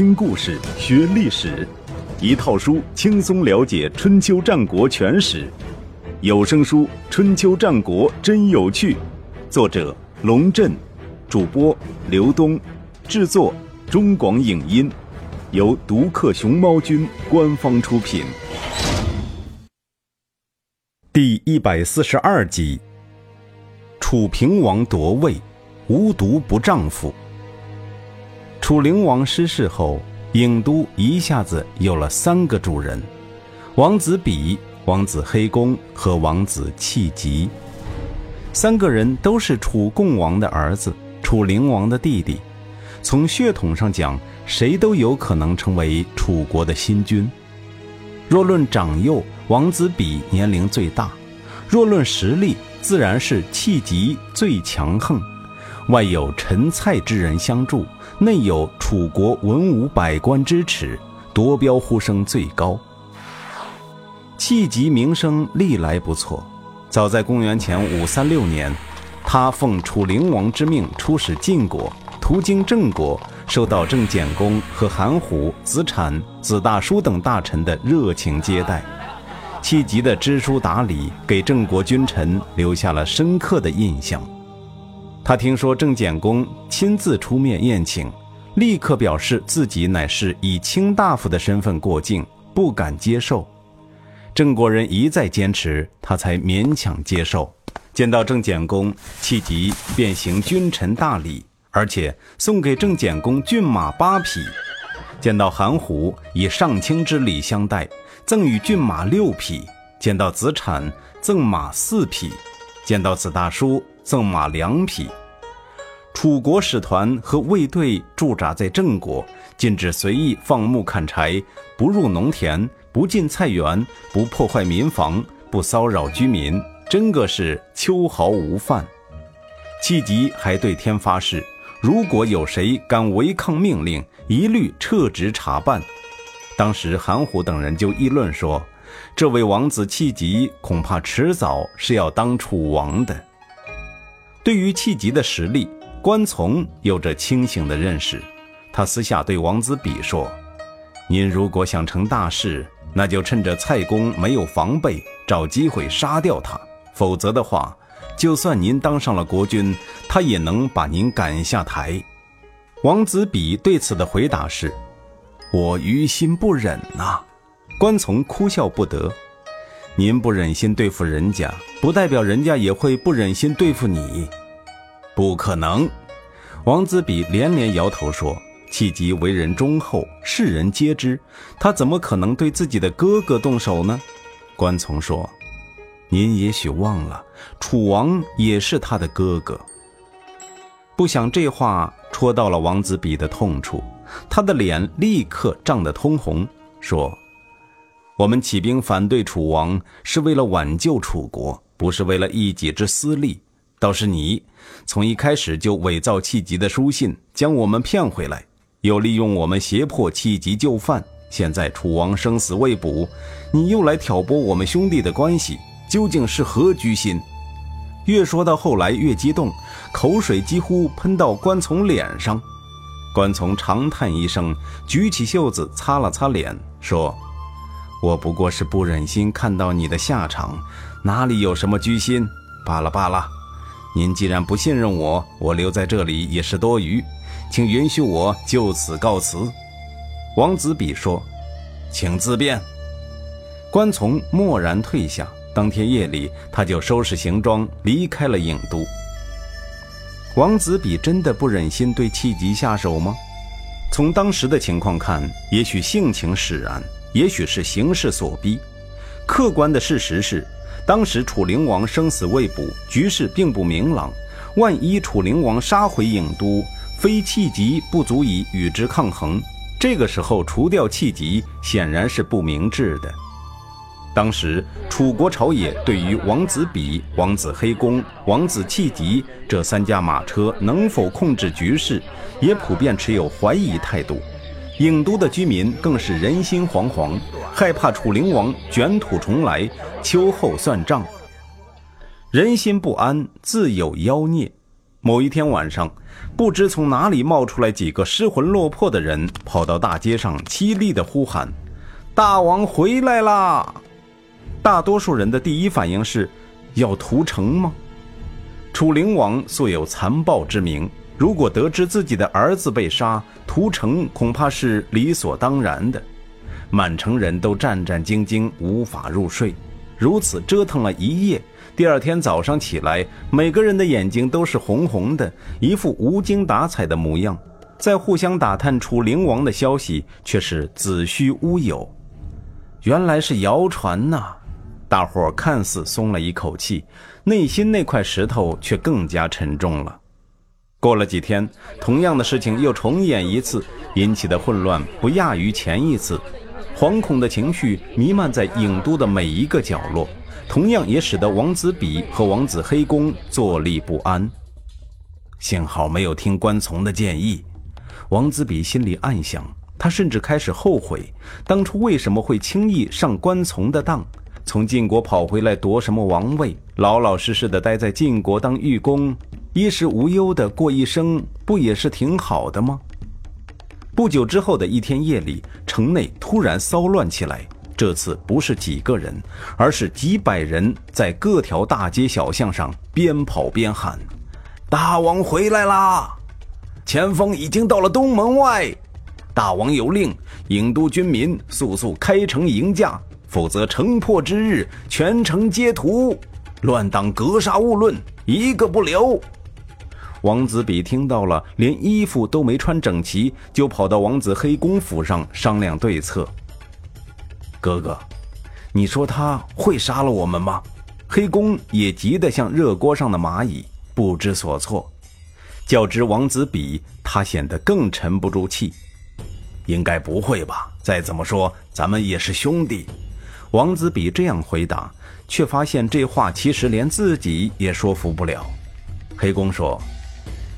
听故事学历史，一套书轻松了解春秋战国全史。有声书《春秋战国真有趣》，作者龙震，主播刘东，制作中广影音，由独克熊猫君官方出品。第一百四十二集：楚平王夺位，无毒不丈夫。楚灵王失势后，郢都一下子有了三个主人：王子比、王子黑公和王子弃疾。三个人都是楚共王的儿子，楚灵王的弟弟。从血统上讲，谁都有可能成为楚国的新君。若论长幼，王子比年龄最大；若论实力，自然是弃疾最强横。外有陈蔡之人相助。内有楚国文武百官支持，夺标呼声最高。弃疾名声历来不错，早在公元前五三六年，他奉楚灵王之命出使晋国，途经郑国，受到郑简公和韩虎、子产、子大叔等大臣的热情接待。气急的知书达理，给郑国君臣留下了深刻的印象。他听说郑简公亲自出面宴请，立刻表示自己乃是以卿大夫的身份过境，不敢接受。郑国人一再坚持，他才勉强接受。见到郑简公，气急便行君臣大礼，而且送给郑简公骏马八匹。见到韩虎，以上卿之礼相待，赠与骏马六匹。见到子产，赠马四匹。见到子大叔。赠马两匹。楚国使团和卫队驻扎在郑国，禁止随意放牧砍柴，不入农田，不进菜园，不破坏民房，不骚扰居民，真个是秋毫无犯。气急还对天发誓，如果有谁敢违抗命令，一律撤职查办。当时韩虎等人就议论说，这位王子气急恐怕迟早是要当楚王的。对于气急的实力，关从有着清醒的认识。他私下对王子比说：“您如果想成大事，那就趁着蔡公没有防备，找机会杀掉他；否则的话，就算您当上了国君，他也能把您赶下台。”王子比对此的回答是：“我于心不忍呐。”关从哭笑不得。您不忍心对付人家，不代表人家也会不忍心对付你。不可能，王子比连连摇头说：“气急为人忠厚，世人皆知，他怎么可能对自己的哥哥动手呢？”关从说：“您也许忘了，楚王也是他的哥哥。”不想这话戳到了王子比的痛处，他的脸立刻涨得通红，说。我们起兵反对楚王，是为了挽救楚国，不是为了一己之私利。倒是你，从一开始就伪造弃疾的书信，将我们骗回来，又利用我们胁迫弃疾就范。现在楚王生死未卜，你又来挑拨我们兄弟的关系，究竟是何居心？越说到后来越激动，口水几乎喷到关从脸上。关从长叹一声，举起袖子擦了擦脸，说。我不过是不忍心看到你的下场，哪里有什么居心？罢了罢了，您既然不信任我，我留在这里也是多余，请允许我就此告辞。王子比说：“请自便。”关从默然退下。当天夜里，他就收拾行装离开了郢都。王子比真的不忍心对戚吉下手吗？从当时的情况看，也许性情使然。也许是形势所逼，客观的事实是，当时楚灵王生死未卜，局势并不明朗。万一楚灵王杀回郢都，非气急不足以与之抗衡。这个时候除掉气急，显然是不明智的。当时楚国朝野对于王子比、王子黑公、王子气急这三驾马车能否控制局势，也普遍持有怀疑态度。郢都的居民更是人心惶惶，害怕楚灵王卷土重来，秋后算账。人心不安，自有妖孽。某一天晚上，不知从哪里冒出来几个失魂落魄的人，跑到大街上凄厉地呼喊：“大王回来啦！”大多数人的第一反应是：要屠城吗？楚灵王素有残暴之名，如果得知自己的儿子被杀，屠城恐怕是理所当然的。满城人都战战兢兢，无法入睡。如此折腾了一夜。第二天早上起来，每个人的眼睛都是红红的，一副无精打采的模样。在互相打探楚灵王的消息，却是子虚乌有。原来是谣传呐！大伙看似松了一口气，内心那块石头却更加沉重了。过了几天，同样的事情又重演一次，引起的混乱不亚于前一次，惶恐的情绪弥漫在郢都的每一个角落。同样也使得王子比和王子黑公坐立不安。幸好没有听关从的建议，王子比心里暗想。他甚至开始后悔，当初为什么会轻易上关从的当，从晋国跑回来夺什么王位，老老实实的待在晋国当御公，衣食无忧的过一生，不也是挺好的吗？不久之后的一天夜里，城内突然骚乱起来。这次不是几个人，而是几百人在各条大街小巷上边跑边喊：“大王回来啦！前锋已经到了东门外，大王有令，郢都军民速速开城迎驾，否则城破之日，全城皆屠，乱党格杀勿论，一个不留。”王子比听到了，连衣服都没穿整齐，就跑到王子黑公府上商量对策。哥哥，你说他会杀了我们吗？黑公也急得像热锅上的蚂蚁，不知所措。较之王子比，他显得更沉不住气。应该不会吧？再怎么说，咱们也是兄弟。王子比这样回答，却发现这话其实连自己也说服不了。黑公说：“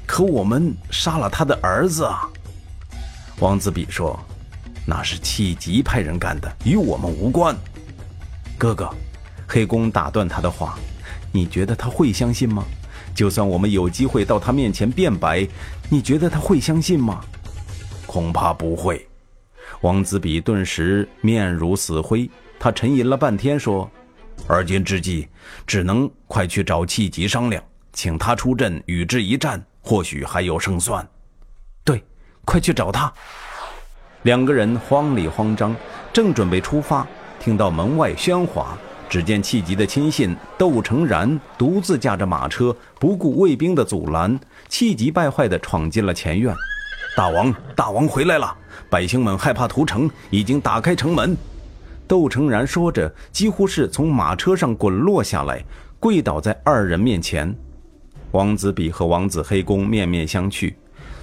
可我们杀了他的儿子啊。”王子比说。那是气急派人干的，与我们无关。哥哥，黑公打断他的话：“你觉得他会相信吗？就算我们有机会到他面前辩白，你觉得他会相信吗？”恐怕不会。王子比顿时面如死灰，他沉吟了半天说：“而今之计，只能快去找气急商量，请他出阵与之一战，或许还有胜算。”对，快去找他。两个人慌里慌张，正准备出发，听到门外喧哗，只见气急的亲信窦成然独自驾着马车，不顾卫兵的阻拦，气急败坏地闯进了前院。大王，大王回来了！百姓们害怕屠城，已经打开城门。窦成然说着，几乎是从马车上滚落下来，跪倒在二人面前。王子比和王子黑公面面相觑。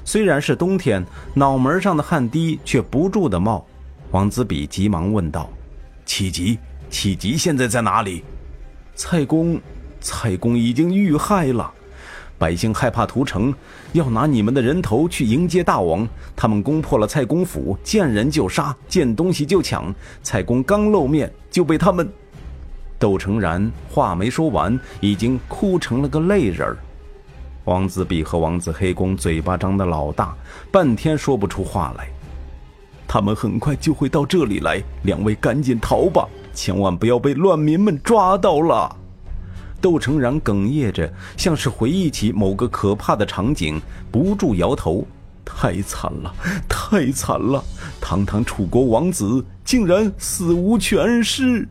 虽然是冬天，脑门上的汗滴却不住的冒。王子比急忙问道：“启吉，启吉现在在哪里？”蔡公，蔡公已经遇害了。百姓害怕屠城，要拿你们的人头去迎接大王。他们攻破了蔡公府，见人就杀，见东西就抢。蔡公刚露面，就被他们……窦成然话没说完，已经哭成了个泪人儿。王子比和王子黑公嘴巴张得老大，半天说不出话来。他们很快就会到这里来，两位赶紧逃吧，千万不要被乱民们抓到了。窦成然哽咽着，像是回忆起某个可怕的场景，不住摇头：“太惨了，太惨了！堂堂楚国王子，竟然死无全尸。”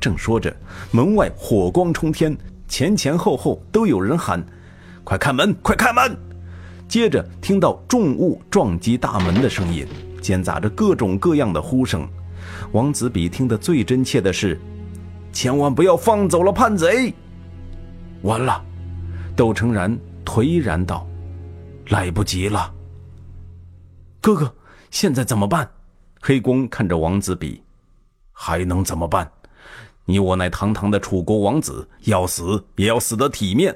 正说着，门外火光冲天，前前后后都有人喊。快开门！快开门！接着听到重物撞击大门的声音，间杂着各种各样的呼声。王子比听得最真切的是：“千万不要放走了叛贼！”完了，窦成然颓然道：“来不及了。”哥哥，现在怎么办？黑公看着王子比，还能怎么办？你我乃堂堂的楚国王子，要死也要死得体面。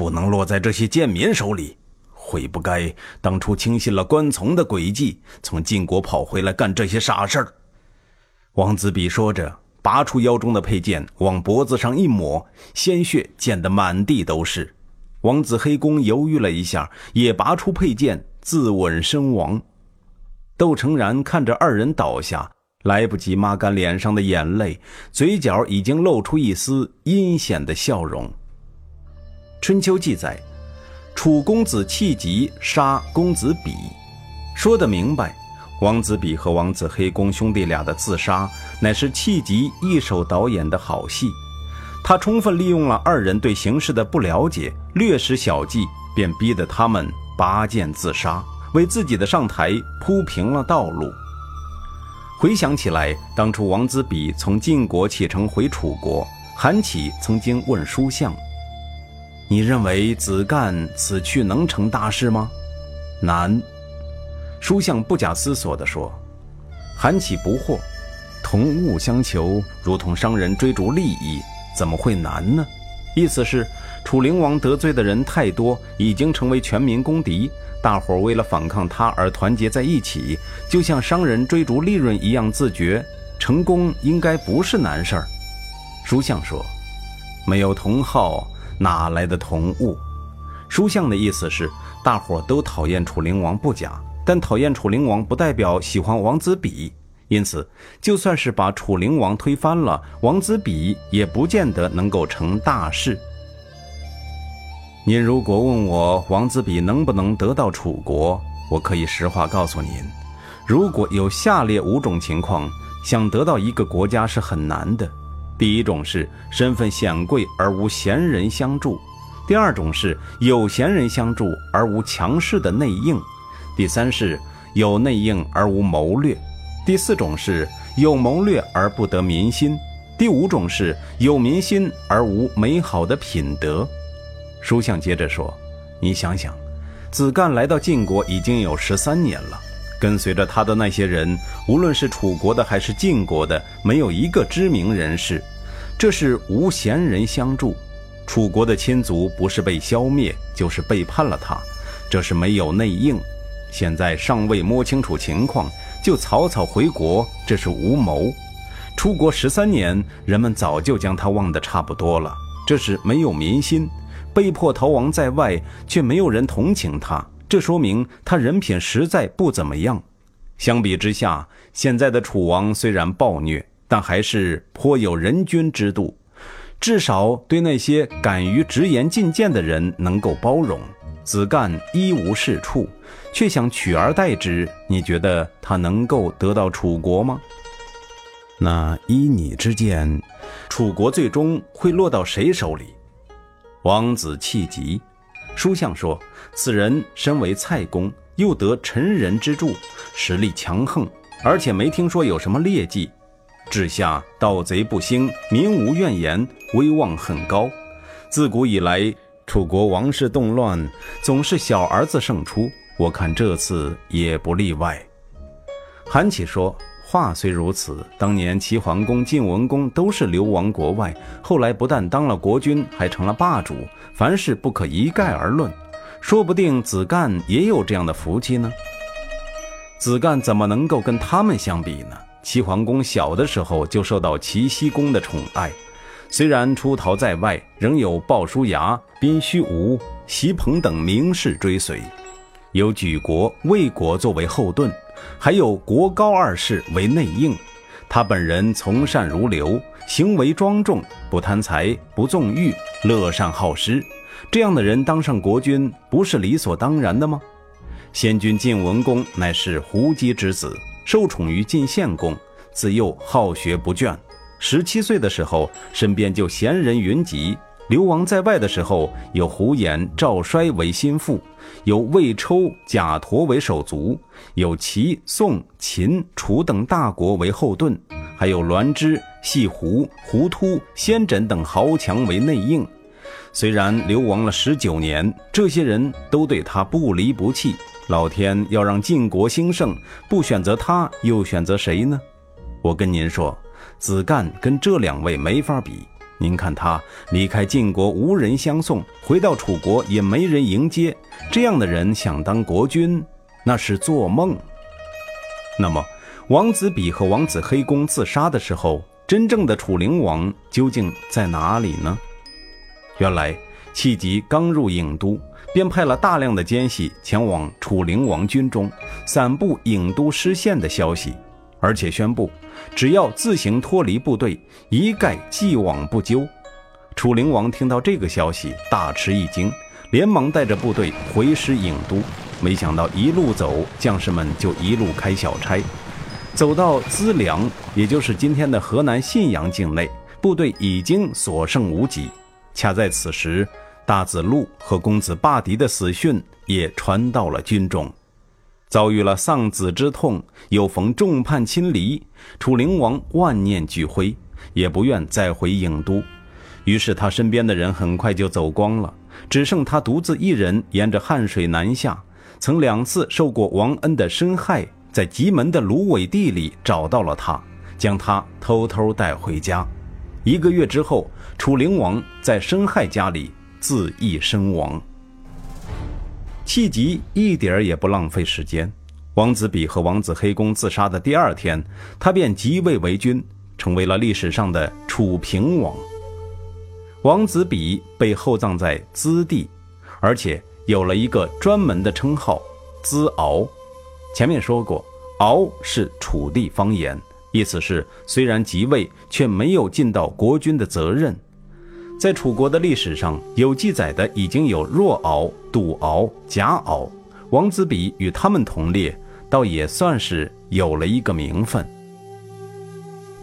不能落在这些贱民手里，悔不该当初轻信了关从的诡计，从晋国跑回来干这些傻事儿。王子比说着，拔出腰中的佩剑，往脖子上一抹，鲜血溅得满地都是。王子黑公犹豫了一下，也拔出佩剑自刎身亡。窦成然看着二人倒下，来不及抹干脸上的眼泪，嘴角已经露出一丝阴险的笑容。春秋记载，楚公子弃疾杀公子比，说得明白。王子比和王子黑公兄弟俩的自杀，乃是弃疾一手导演的好戏。他充分利用了二人对形势的不了解，略施小计，便逼得他们拔剑自杀，为自己的上台铺平了道路。回想起来，当初王子比从晋国启程回楚国，韩起曾经问书相：“你认为子干此去能成大事吗？”难。书相不假思索地说：“韩起不惑，同物相求，如同商人追逐利益。”怎么会难呢？意思是，楚灵王得罪的人太多，已经成为全民公敌，大伙为了反抗他而团结在一起，就像商人追逐利润一样自觉，成功应该不是难事儿。书相说：“没有同好，哪来的同物？”书相的意思是，大伙都讨厌楚灵王不假，但讨厌楚灵王不代表喜欢王子比。因此，就算是把楚灵王推翻了，王子比也不见得能够成大事。您如果问我王子比能不能得到楚国，我可以实话告诉您：如果有下列五种情况，想得到一个国家是很难的。第一种是身份显贵而无贤人相助；第二种是有贤人相助而无强势的内应；第三是有内应而无谋略。第四种是有谋略而不得民心，第五种是有民心而无美好的品德。书相接着说：“你想想，子干来到晋国已经有十三年了，跟随着他的那些人，无论是楚国的还是晋国的，没有一个知名人士。这是无贤人相助。楚国的亲族不是被消灭，就是背叛了他。这是没有内应。现在尚未摸清楚情况。”就草草回国，这是无谋；出国十三年，人们早就将他忘得差不多了，这是没有民心；被迫逃亡在外，却没有人同情他，这说明他人品实在不怎么样。相比之下，现在的楚王虽然暴虐，但还是颇有人君之度，至少对那些敢于直言进谏的人能够包容。子干一无是处。却想取而代之，你觉得他能够得到楚国吗？那依你之见，楚国最终会落到谁手里？王子气急，书相说，此人身为蔡公，又得臣人之助，实力强横，而且没听说有什么劣迹。治下盗贼不兴，民无怨言，威望很高。自古以来，楚国王室动乱，总是小儿子胜出。我看这次也不例外。韩起说：“话虽如此，当年齐桓公、晋文公都是流亡国外，后来不但当了国君，还成了霸主。凡事不可一概而论，说不定子干也有这样的福气呢。子干怎么能够跟他们相比呢？齐桓公小的时候就受到齐僖公的宠爱，虽然出逃在外，仍有鲍叔牙、宾须无、席鹏等名士追随。”有举国、魏国作为后盾，还有国高二世为内应。他本人从善如流，行为庄重，不贪财，不纵欲，乐善好施。这样的人当上国君，不是理所当然的吗？先君晋文公乃是胡姬之子，受宠于晋献公，自幼好学不倦。十七岁的时候，身边就贤人云集。流亡在外的时候，有胡延、赵衰为心腹，有魏抽、贾陀为手足，有齐、宋、秦、楚等大国为后盾，还有栾枝、细胡、胡突、先轸等豪强为内应。虽然流亡了十九年，这些人都对他不离不弃。老天要让晋国兴盛，不选择他，又选择谁呢？我跟您说，子干跟这两位没法比。您看他离开晋国无人相送，回到楚国也没人迎接，这样的人想当国君，那是做梦。那么，王子比和王子黑公自杀的时候，真正的楚灵王究竟在哪里呢？原来，戚吉刚入郢都，便派了大量的奸细前往楚灵王军中，散布郢都失陷的消息，而且宣布，只要自行脱离部队，一概既往不咎。楚灵王听到这个消息，大吃一惊，连忙带着部队回师郢都。没想到一路走，将士们就一路开小差，走到资良，也就是今天的河南信阳境内，部队已经所剩无几。恰在此时，大子路和公子霸狄的死讯也传到了军中。遭遇了丧子之痛，又逢众叛亲离，楚灵王万念俱灰，也不愿再回郢都。于是他身边的人很快就走光了，只剩他独自一人沿着汉水南下。曾两次受过王恩的申亥，在棘门的芦苇地里找到了他，将他偷偷带回家。一个月之后，楚灵王在申亥家里自缢身亡。气急一点儿也不浪费时间，王子比和王子黑公自杀的第二天，他便即位为君，成为了历史上的楚平王。王子比被厚葬在资地，而且。有了一个专门的称号“资敖”，前面说过，“敖”是楚地方言，意思是虽然即位，却没有尽到国君的责任。在楚国的历史上有记载的已经有若敖、杜敖、贾敖，王子比与他们同列，倒也算是有了一个名分。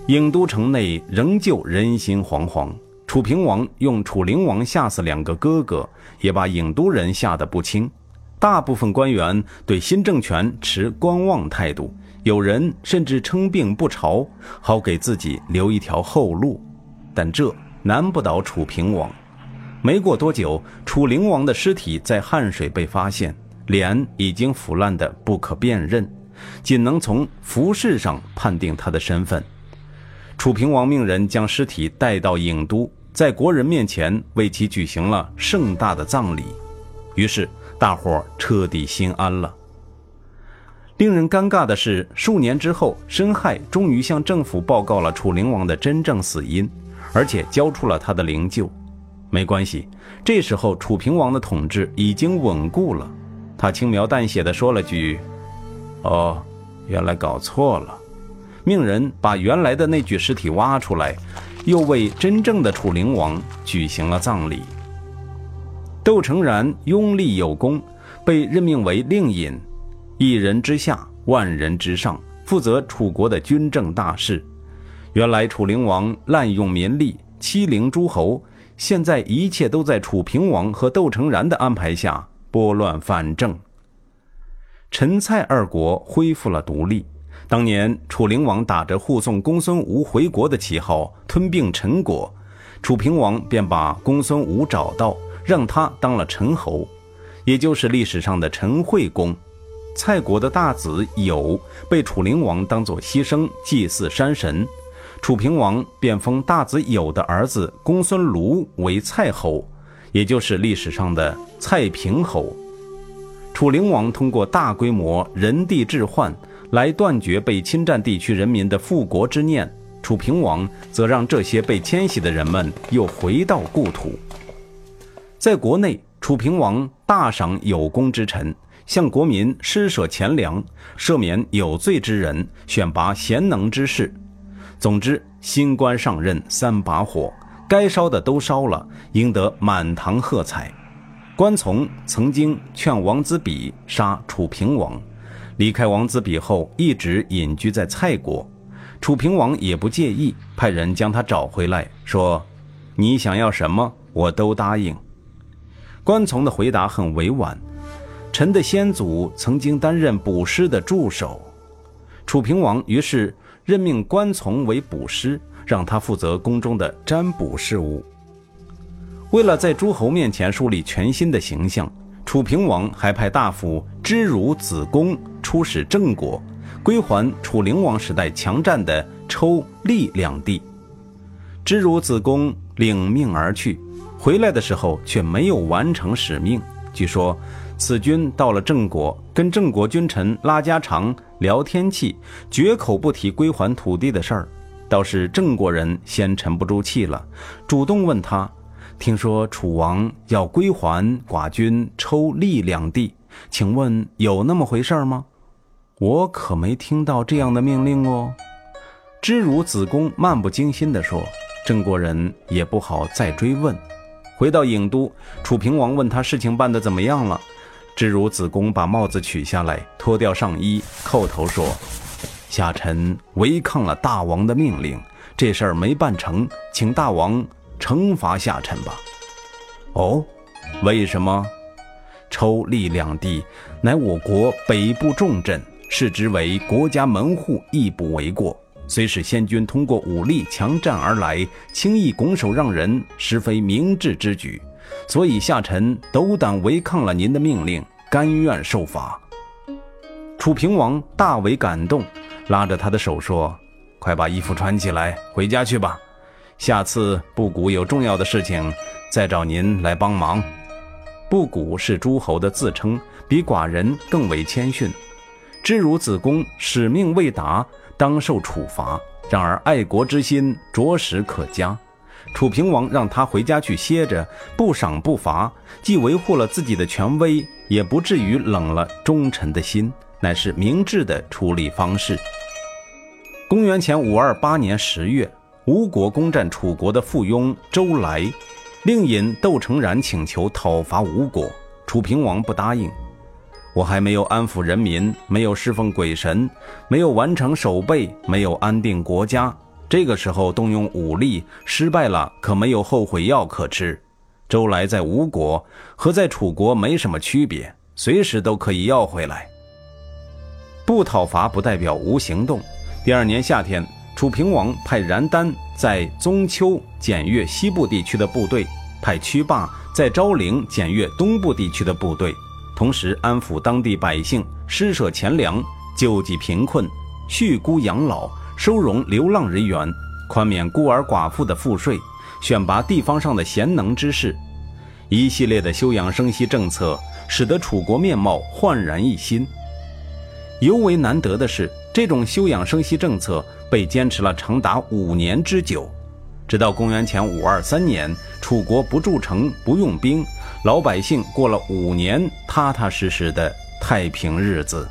郢都城内仍旧人心惶惶。楚平王用楚灵王吓死两个哥哥，也把郢都人吓得不轻。大部分官员对新政权持观望态度，有人甚至称病不朝，好给自己留一条后路。但这难不倒楚平王。没过多久，楚灵王的尸体在汉水被发现，脸已经腐烂得不可辨认，仅能从服饰上判定他的身份。楚平王命人将尸体带到郢都。在国人面前为其举行了盛大的葬礼，于是大伙彻底心安了。令人尴尬的是，数年之后，申亥终于向政府报告了楚灵王的真正死因，而且交出了他的灵柩。没关系，这时候楚平王的统治已经稳固了。他轻描淡写的说了句：“哦，原来搞错了。”命人把原来的那具尸体挖出来。又为真正的楚灵王举行了葬礼。窦成然拥立有功，被任命为令尹，一人之下，万人之上，负责楚国的军政大事。原来楚灵王滥用民力，欺凌诸侯，现在一切都在楚平王和窦成然的安排下拨乱反正。陈蔡二国恢复了独立。当年楚灵王打着护送公孙吴回国的旗号吞并陈国，楚平王便把公孙吴找到，让他当了陈侯，也就是历史上的陈惠公。蔡国的大子友被楚灵王当作牺牲祭祀山神，楚平王便封大子友的儿子公孙卢为蔡侯，也就是历史上的蔡平侯。楚灵王通过大规模人地置换。来断绝被侵占地区人民的复国之念，楚平王则让这些被迁徙的人们又回到故土。在国内，楚平王大赏有功之臣，向国民施舍钱粮，赦免有罪之人，选拔贤能之士。总之，新官上任三把火，该烧的都烧了，赢得满堂喝彩。关从曾经劝王子比杀楚平王。离开王子比后，一直隐居在蔡国。楚平王也不介意，派人将他找回来，说：“你想要什么，我都答应。”关从的回答很委婉：“臣的先祖曾经担任卜师的助手。”楚平王于是任命关从为卜师，让他负责宫中的占卜事务。为了在诸侯面前树立全新的形象，楚平王还派大夫知如子贡。出使郑国，归还楚灵王时代强占的抽、利两地。知如子贡领命而去，回来的时候却没有完成使命。据说此君到了郑国，跟郑国君臣拉家常、聊天气，绝口不提归还土地的事儿。倒是郑国人先沉不住气了，主动问他：听说楚王要归还寡君抽利两地，请问有那么回事吗？我可没听到这样的命令哦。知如子贡漫不经心地说：“郑国人也不好再追问。”回到郢都，楚平王问他事情办得怎么样了。知汝子贡把帽子取下来，脱掉上衣，叩头说：“下臣违抗了大王的命令，这事儿没办成，请大王惩罚下臣吧。”哦，为什么？抽利两地乃我国北部重镇，视之为国家门户，亦不为过。虽是先君通过武力强占而来，轻易拱手让人，实非明智之举。所以下臣斗胆违抗了您的命令，甘愿受罚。楚平王大为感动，拉着他的手说：“快把衣服穿起来，回家去吧。下次布谷有重要的事情，再找您来帮忙。”布谷是诸侯的自称，比寡人更为谦逊。知汝子贡使命未达。当受处罚，然而爱国之心着实可嘉。楚平王让他回家去歇着，不赏不罚，既维护了自己的权威，也不至于冷了忠臣的心，乃是明智的处理方式。公元前五二八年十月，吴国攻占楚国的附庸周来，令尹窦成然请求讨伐吴国，楚平王不答应。我还没有安抚人民，没有侍奉鬼神，没有完成守备，没有安定国家。这个时候动用武力失败了，可没有后悔药可吃。周来在吴国和在楚国没什么区别，随时都可以要回来。不讨伐不代表无行动。第二年夏天，楚平王派然丹在宗丘检阅西部地区的部队，派屈霸在昭陵检阅东部地区的部队。同时安抚当地百姓，施舍钱粮，救济贫困，恤孤养老，收容流浪人员，宽免孤儿寡妇的赋税，选拔地方上的贤能之士，一系列的休养生息政策，使得楚国面貌焕然一新。尤为难得的是，这种休养生息政策被坚持了长达五年之久。直到公元前五二三年，楚国不筑城，不用兵，老百姓过了五年踏踏实实的太平日子。